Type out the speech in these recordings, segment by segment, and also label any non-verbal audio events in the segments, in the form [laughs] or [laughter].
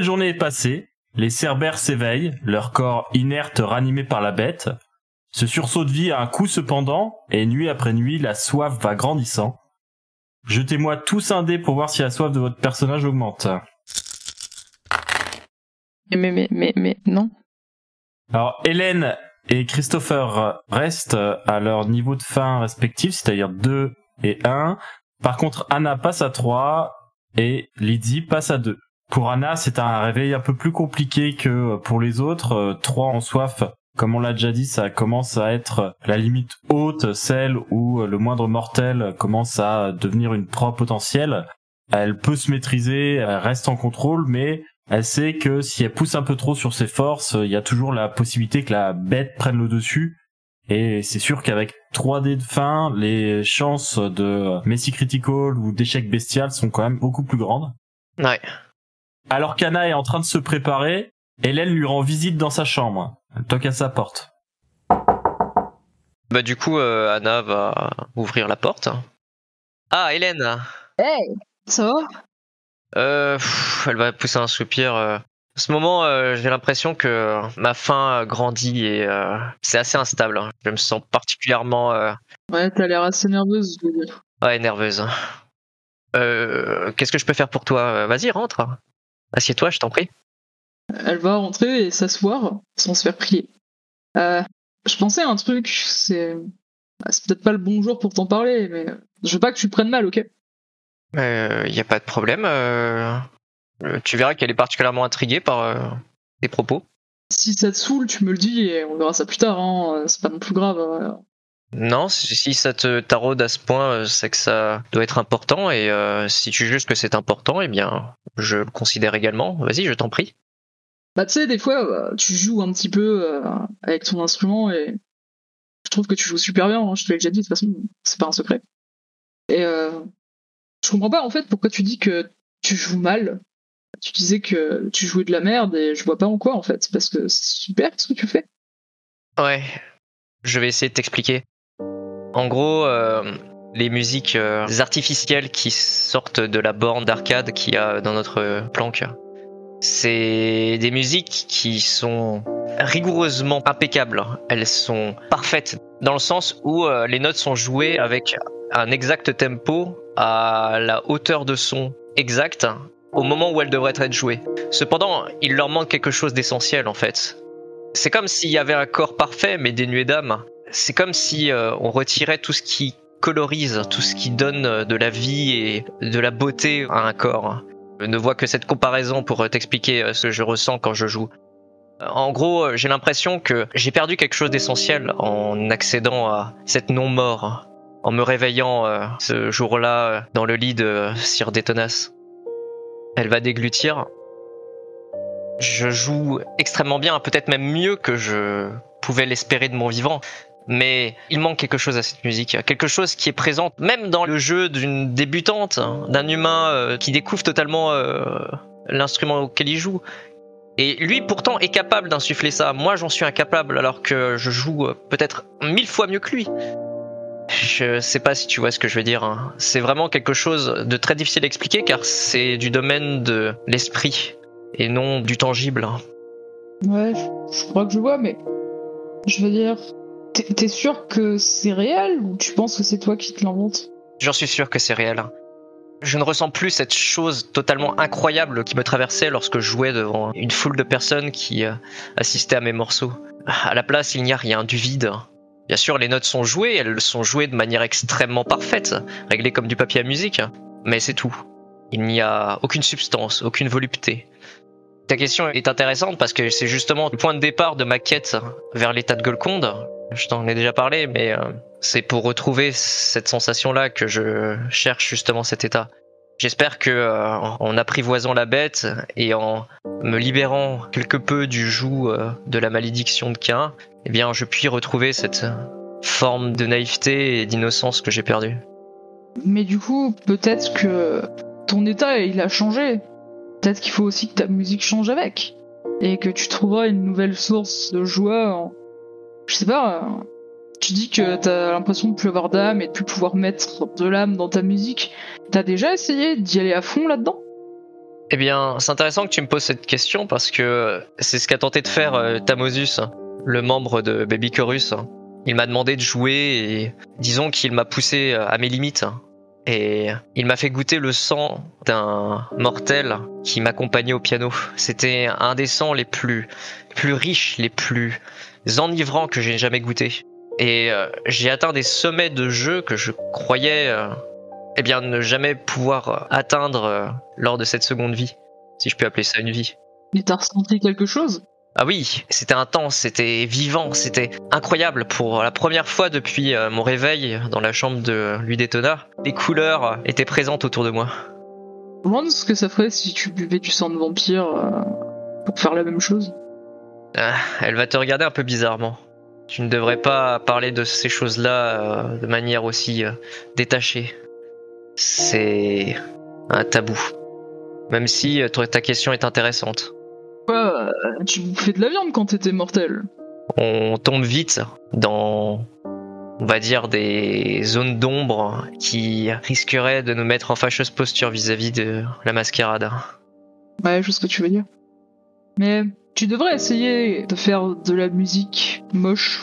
Nouvelle journée est passée, les cerbères s'éveillent, leur corps inerte ranimé par la bête. Ce sursaut de vie a un coup cependant, et nuit après nuit, la soif va grandissant. Jetez-moi tous un dé pour voir si la soif de votre personnage augmente. Mais, mais, mais, mais, mais, non. Alors, Hélène et Christopher restent à leur niveau de faim respectif, c'est-à-dire 2 et 1. Par contre, Anna passe à 3 et Lydie passe à 2. Pour Anna, c'est un réveil un peu plus compliqué que pour les autres. 3 en soif, comme on l'a déjà dit, ça commence à être la limite haute, celle où le moindre mortel commence à devenir une proie potentielle. Elle peut se maîtriser, elle reste en contrôle, mais elle sait que si elle pousse un peu trop sur ses forces, il y a toujours la possibilité que la bête prenne le dessus. Et c'est sûr qu'avec 3 dés de fin, les chances de Messi Critical ou d'échec bestial sont quand même beaucoup plus grandes. Ouais. Alors qu'Anna est en train de se préparer, Hélène lui rend visite dans sa chambre. Elle toque à sa porte. Bah du coup, euh, Anna va ouvrir la porte. Ah, Hélène Hey, ça va? Euh, pff, Elle va pousser un soupir. euh. À ce moment, euh, j'ai l'impression que ma faim grandit et euh, c'est assez instable. hein. Je me sens particulièrement euh, Ouais, t'as l'air assez nerveuse, je veux dire. ouais, nerveuse. Euh, Qu'est-ce que je peux faire pour toi? Euh, Vas-y, rentre. Assieds-toi, je t'en prie. Elle va rentrer et s'asseoir sans se faire prier. Euh, je pensais à un truc, c'est... ah, C'est peut-être pas le bon jour pour t'en parler, mais je veux pas que tu prennes mal, ok? Il n'y a pas de problème. euh, euh, tu verras qu'elle est particulièrement intriguée par euh, tes propos. Si ça te saoule, tu me le dis et on verra ça plus tard, hein. c'est pas non plus grave. Non, si ça te taraude à ce point, euh, c'est que ça doit être important. Et euh, si tu juges que c'est important, eh bien, je le considère également. Vas-y, je t'en prie. Bah tu sais, des fois, euh, tu joues un petit peu avec ton instrument et je trouve que tu joues super bien, hein, je te l'ai déjà dit, de toute façon, c'est pas un secret. Et euh, je comprends pas en fait pourquoi tu dis que tu joues mal. Tu disais que tu jouais de la merde et je vois pas en quoi en fait, parce que c'est super ce que tu fais. Ouais, je vais essayer de t'expliquer. En gros, euh, les musiques euh, artificielles qui sortent de la borne d'arcade qu'il y a dans notre planque, c'est des musiques qui sont rigoureusement impeccables. Elles sont parfaites dans le sens où euh, les notes sont jouées avec un exact tempo à la hauteur de son exacte au moment où elles devraient être jouées. Cependant, il leur manque quelque chose d'essentiel en fait. C'est comme s'il y avait un corps parfait mais dénué d'âme. C'est comme si euh, on retirait tout ce qui colorise, tout ce qui donne euh, de la vie et de la beauté à un corps. Je ne vois que cette comparaison pour euh, t'expliquer ce que je ressens quand je joue. En gros, j'ai l'impression que j'ai perdu quelque chose d'essentiel en accédant à cette non-mort, en me réveillant ce jour-là dans le lit de Sir Détonas. Elle va déglutir. Je joue extrêmement bien, peut-être même mieux que je pouvais l'espérer de mon vivant. Mais il manque quelque chose à cette musique, quelque chose qui est présent même dans le jeu d'une débutante, hein, d'un humain euh, qui découvre totalement euh, l'instrument auquel il joue. Et lui pourtant est capable d'insuffler ça. Moi j'en suis incapable alors que je joue euh, peut-être mille fois mieux que lui. Je sais pas si tu vois ce que je veux dire. hein. C'est vraiment quelque chose de très difficile à expliquer car c'est du domaine de l'esprit et non du tangible. hein. Ouais, je, je crois que je vois, mais je veux dire, t'es sûr que c'est réel ou tu penses que c'est toi qui te l'inventes? J'en suis sûr que c'est réel. Je ne ressens plus cette chose totalement incroyable qui me traversait lorsque je jouais devant une foule de personnes qui euh, assistaient à mes morceaux. À la place, il n'y a rien, du vide. Bien sûr, les notes sont jouées, elles sont jouées de manière extrêmement parfaite, réglées comme du papier à musique, mais c'est tout. Il n'y a aucune substance, aucune volupté. Ta question est intéressante parce que c'est justement le point de départ de ma quête vers l'état de Golconde. Je t'en ai déjà parlé, mais euh, c'est pour retrouver cette sensation-là que je cherche justement cet état. J'espère que euh, en apprivoisant la bête et en me libérant quelque peu du joug euh, de la malédiction de Cain, eh bien, je puis retrouver cette forme de naïveté et d'innocence que j'ai perdue. Mais du coup, peut-être que ton état, il a changé. Peut-être qu'il faut aussi que ta musique change avec. Et que tu trouveras une nouvelle source de joie. En... Je sais pas. euh, Tu dis que t'as l'impression de plus avoir d'âme et de plus pouvoir mettre de l'âme dans ta musique. T'as déjà essayé d'y aller à fond là-dedans? Eh bien, c'est intéressant que tu me poses cette question parce que c'est ce qu'a tenté de faire euh, Tamosus, le membre de Baby Chorus. Il m'a demandé de jouer et disons qu'il m'a poussé euh, à mes limites. Et il m'a fait goûter le sang d'un mortel qui m'accompagnait au piano. C'était un des sons les plus, plus riches, les plus enivrants que j'ai jamais goûté. Et euh, j'ai atteint des sommets de jeu que je croyais euh, eh bien, ne jamais pouvoir euh, atteindre lors de cette seconde vie, si je peux appeler ça une vie. Mais t'as ressenti quelque chose? Ah oui, c'était intense, c'était vivant, c'était incroyable. Pour la première fois depuis mon réveil dans la chambre de lui les couleurs étaient présentes autour de moi. Je me demande ce que ça ferait si tu buvais du sang de vampire pour faire la même chose. Ah, elle va te regarder un peu bizarrement. Tu ne devrais pas parler de ces choses-là euh, de manière aussi euh, détachée. C'est un tabou. Même si euh, ta question est intéressante. Quoi euh, Tu bouffais de la viande quand t'étais mortel on tombe vite dans, on va dire, des zones d'ombre qui risqueraient de nous mettre en fâcheuse posture vis-à-vis de la mascarade. Ouais, je sais ce que tu veux dire. Mais tu devrais essayer de faire de la musique moche.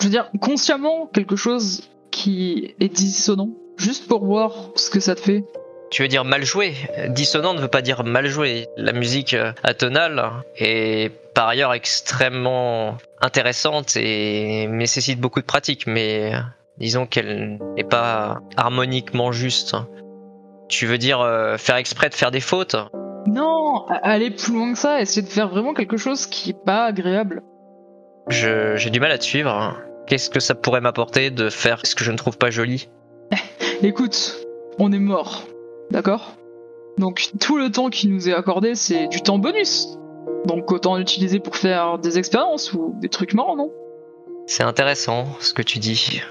Je veux dire, consciemment, quelque chose qui est dissonant. Juste pour voir ce que ça te fait. Tu veux dire mal joué Dissonant ne veut pas dire mal joué. La musique euh, atonale est par ailleurs extrêmement intéressante et nécessite beaucoup de pratique, mais euh, disons qu'elle n'est pas harmoniquement juste. Tu veux dire euh, faire exprès de faire des fautes? Non, aller plus loin que ça, essayer de faire vraiment quelque chose qui est pas agréable. Je- J'ai du mal à te suivre. Qu'est-ce que ça pourrait m'apporter de faire ce que je ne trouve pas joli [laughs] Écoute, on est mort, d'accord? Donc tout le temps qui nous est accordé, c'est du temps bonus. Donc autant l'utiliser pour faire des expériences ou des trucs marrants, non? C'est intéressant ce que tu dis.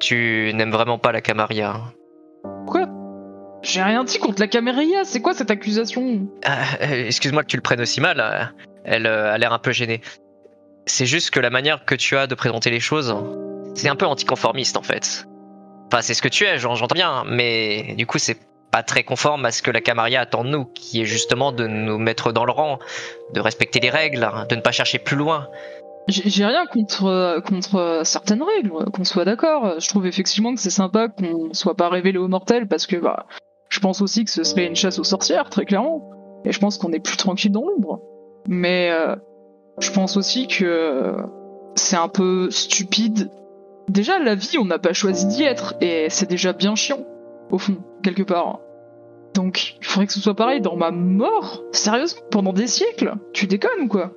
Tu n'aimes vraiment pas la Camarilla. J'ai rien dit contre la Caméria, c'est quoi cette accusation? Ah, euh, Excuse-moi que tu le prennes aussi mal. euh, Elle euh, a l'air un peu gênée. C'est juste que la manière que tu as de présenter les choses, c'est un peu anticonformiste en fait. Enfin, c'est ce que tu es, j'en- j'entends bien, mais du coup, c'est pas très conforme à ce que la Camarilla attend de nous, qui est justement de nous mettre dans le rang, de respecter les règles, de ne pas chercher plus loin. J'ai j'ai rien contre, contre certaines règles, qu'on soit d'accord. Je trouve effectivement que c'est sympa qu'on soit pas révélé aux mortels parce que bah, je pense aussi que ce serait une chasse aux sorcières, très clairement. Et je pense qu'on est plus tranquille dans l'ombre. Mais euh, je pense aussi que c'est un peu stupide. Déjà, la vie, on n'a pas choisi d'y être et c'est déjà bien chiant, au fond, quelque part. Donc, il faudrait que ce soit pareil dans ma mort Sérieusement Pendant des siècles Tu déconnes ou quoi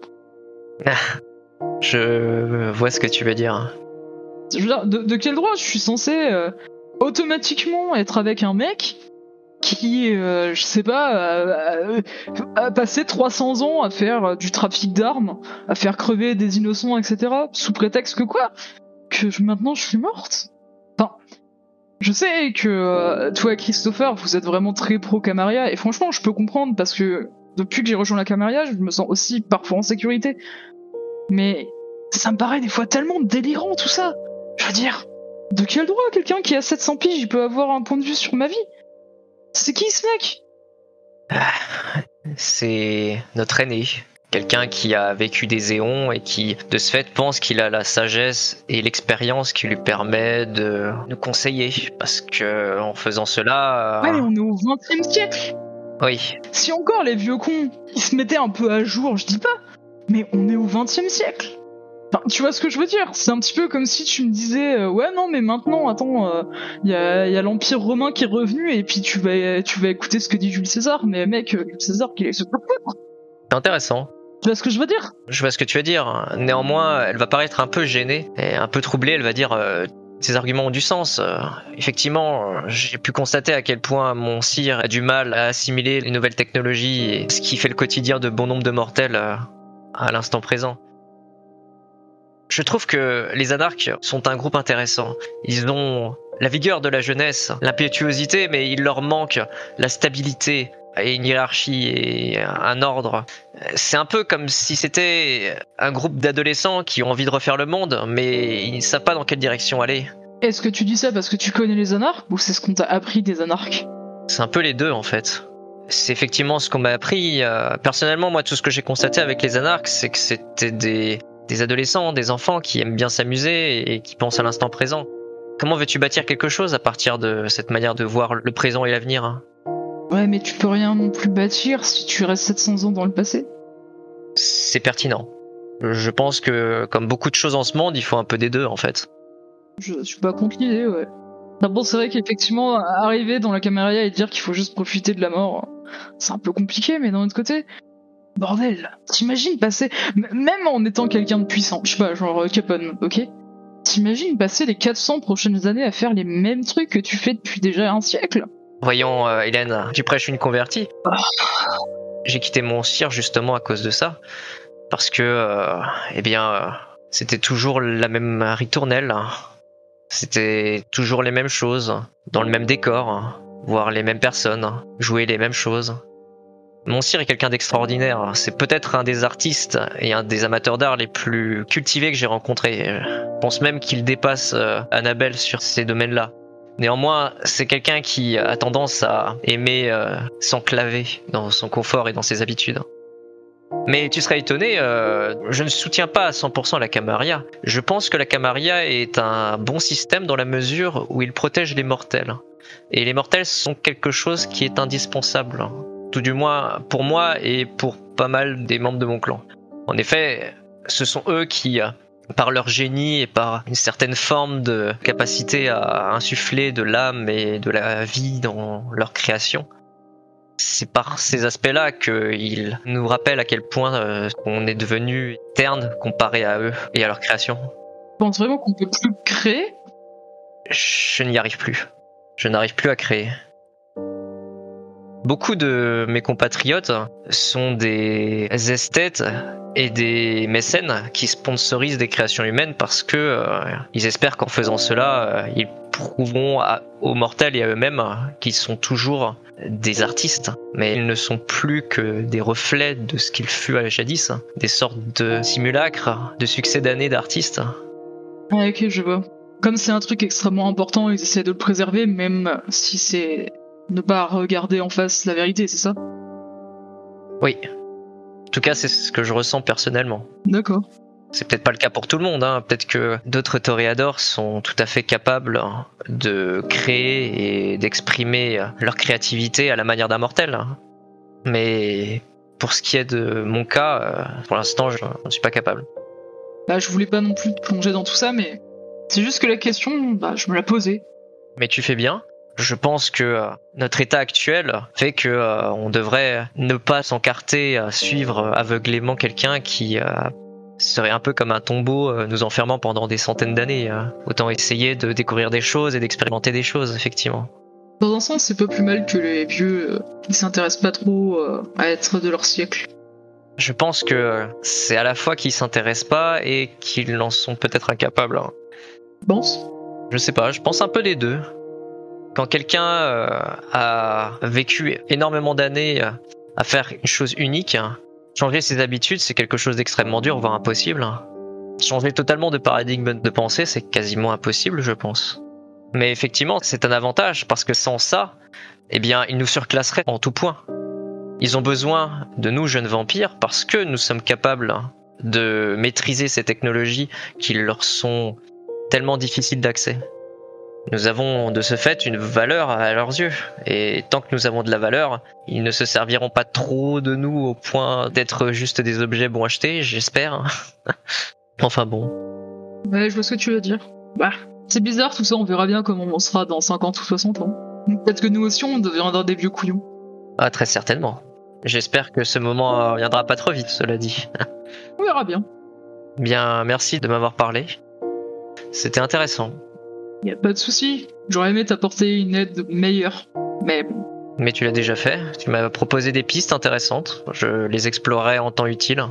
Je vois ce que tu veux dire. Je veux dire, de, de quel droit je suis censé euh, automatiquement être avec un mec qui, euh, je sais pas, a passé 300 ans à faire du trafic d'armes, à faire crever des innocents, etc. Sous prétexte que quoi? Que je- maintenant je suis morte? Enfin, je sais que euh, toi Christopher, vous êtes vraiment très pro Camaria, et franchement, je peux comprendre parce que depuis que j'ai rejoint la Camaria, je me sens aussi parfois en sécurité. Mais ça me paraît des fois tellement délirant tout ça. Je veux dire, de quel droit quelqu'un qui a 700 piges peut avoir un point de vue sur ma vie? C'est qui ce mec? C'est notre aîné. Quelqu'un qui a vécu des éons et qui, de ce fait, pense qu'il a la sagesse et l'expérience qui lui permet de nous conseiller. Parce que, en faisant cela, Ouais, mais on est au 20 e siècle. Oui, Si encore les vieux cons, ils se mettaient un peu à jour, je dis pas, mais on est au 20 e siècle Enfin, tu vois ce que je veux dire? C'est un petit peu comme si tu me disais euh, ouais non mais maintenant attends il y a, y a l'empire romain qui est revenu et puis tu vas tu vas écouter ce que dit Jules César mais mec Jules César qu'il est se C'est intéressant. Tu vois ce que je veux dire? Je vois ce que tu veux dire. Néanmoins, elle va paraître un peu gênée et un peu troublée. Elle va dire euh, ces arguments ont du sens. Euh, effectivement, j'ai pu constater à quel point mon sire a du mal à assimiler les nouvelles technologies et ce qui fait le quotidien de bon nombre de mortels euh, à l'instant présent. Je trouve que les anarques sont un groupe intéressant. Ils ont la vigueur de la jeunesse, l'impétuosité, mais il leur manque la stabilité et une hiérarchie et un ordre. C'est un peu comme si c'était un groupe d'adolescents qui ont envie de refaire le monde, mais ils ne savent pas dans quelle direction aller. Est-ce que tu dis ça parce que tu connais les anarques ou c'est ce qu'on t'a appris des anarques C'est un peu les deux en fait. C'est effectivement ce qu'on m'a appris. Euh, personnellement, moi, tout ce que j'ai constaté avec les anarques, c'est que c'était des, des adolescents, des enfants qui aiment bien s'amuser et qui pensent à l'instant présent. Comment veux-tu bâtir quelque chose à partir de cette manière de voir le présent et l'avenir hein? Ouais, mais tu peux rien non plus bâtir si tu restes 700 ans dans le passé. C'est pertinent. Je pense que, comme beaucoup de choses en ce monde, il faut un peu des deux, en fait. Je suis pas contre l'idée, ouais. D'abord, c'est vrai qu'effectivement, arriver dans la caméra et dire qu'il faut juste profiter de la mort, c'est un peu compliqué, mais d'un autre côté, bordel, t'imagines passer, même en étant quelqu'un de puissant, je sais pas, genre euh, Capone, ok? T'imagines passer les 400 prochaines années à faire les mêmes trucs que tu fais depuis déjà un siècle? Voyons, euh, Hélène, tu prêches une convertie. J'ai quitté mon cire justement à cause de ça. Parce que, euh, eh bien, euh, c'était toujours la même ritournelle. C'était toujours les mêmes choses, dans le même décor, voir les mêmes personnes, jouer les mêmes choses. Mon est quelqu'un d'extraordinaire. C'est peut-être un des artistes et un des amateurs d'art les plus cultivés que j'ai rencontrés. Je pense même qu'il dépasse Annabelle sur ces domaines-là. Néanmoins, c'est quelqu'un qui a tendance à aimer euh, s'enclaver dans son confort et dans ses habitudes. Mais tu serais étonné, euh, je ne soutiens pas à 100% la Camarilla. Je pense que la Camarilla est un bon système dans la mesure où il protège les mortels. Et les mortels sont quelque chose qui est indispensable. Tout du moins pour moi et pour pas mal des membres de mon clan. En effet, ce sont eux qui par leur génie et par une certaine forme de capacité à insuffler de l'âme et de la vie dans leur création. C'est par ces aspects-là qu'ils nous rappellent à quel point euh, on est devenu terne comparé à eux et à leur création. Tu penses vraiment qu'on peut plus créer? Je n'y arrive plus. Je n'arrive plus à créer. Beaucoup de mes compatriotes sont des esthètes et des mécènes qui sponsorisent des créations humaines parce que euh, ils espèrent qu'en faisant cela, euh, ils prouveront aux mortels et à eux-mêmes qu'ils sont toujours des artistes, mais ils ne sont plus que des reflets de ce qu'ils furent à jadis, des sortes de simulacres de succès d'années d'artistes. Ouais, ok, je vois. Comme c'est un truc extrêmement important, ils essaient de le préserver, même si c'est ne pas regarder en face la vérité, c'est ça? Oui. En tout cas, c'est ce que je ressens personnellement. D'accord. C'est peut-être pas le cas pour tout le monde. Hein. Peut-être que d'autres toréadors sont tout à fait capables de créer et d'exprimer leur créativité à la manière d'un mortel. Mais pour ce qui est de mon cas, euh, pour l'instant, je ne suis pas capable. Bah, je voulais pas non plus plonger dans tout ça, mais c'est juste que la question, bah, je me la posais. Mais tu fais bien. Je pense que euh, notre état actuel fait que euh, on devrait ne pas s'encarter à suivre aveuglément quelqu'un qui euh, serait un peu comme un tombeau nous enfermant pendant des centaines d'années. Autant essayer de découvrir des choses et d'expérimenter des choses, effectivement. Dans un sens, c'est pas plus mal que les vieux qui s'intéressent pas trop à être de leur siècle. Je pense que c'est à la fois qu'ils s'intéressent pas et qu'ils en sont peut-être incapables. Pense Je sais pas, je pense un peu les deux. Quand quelqu'un euh, a vécu énormément d'années euh, à faire une chose unique, changer ses habitudes, c'est quelque chose d'extrêmement dur, voire impossible. Changer totalement de paradigme de pensée, c'est quasiment impossible, je pense. Mais effectivement, c'est un avantage parce que sans ça, eh bien, ils nous surclasseraient en tout point. Ils ont besoin de nous, jeunes vampires, parce que nous sommes capables de maîtriser ces technologies qui leur sont tellement difficiles d'accès. Nous avons de ce fait une valeur à leurs yeux, et tant que nous avons de la valeur, ils ne se serviront pas trop de nous au point d'être juste des objets bon achetés, j'espère. [laughs] Enfin bon. Ouais, je vois ce que tu veux dire. Bah, c'est bizarre tout ça, on verra bien comment on sera dans 50 ou 60 ans. Peut-être que nous aussi on deviendra des vieux couillons. Ah, très certainement. J'espère que ce moment euh, viendra pas trop vite, cela dit. On verra bien. Bien, merci de m'avoir parlé. C'était intéressant. Y a pas de souci. J'aurais aimé t'apporter une aide meilleure. Mais. Mais tu l'as déjà fait. Tu m'as proposé des pistes intéressantes. Je les explorerai en temps utile.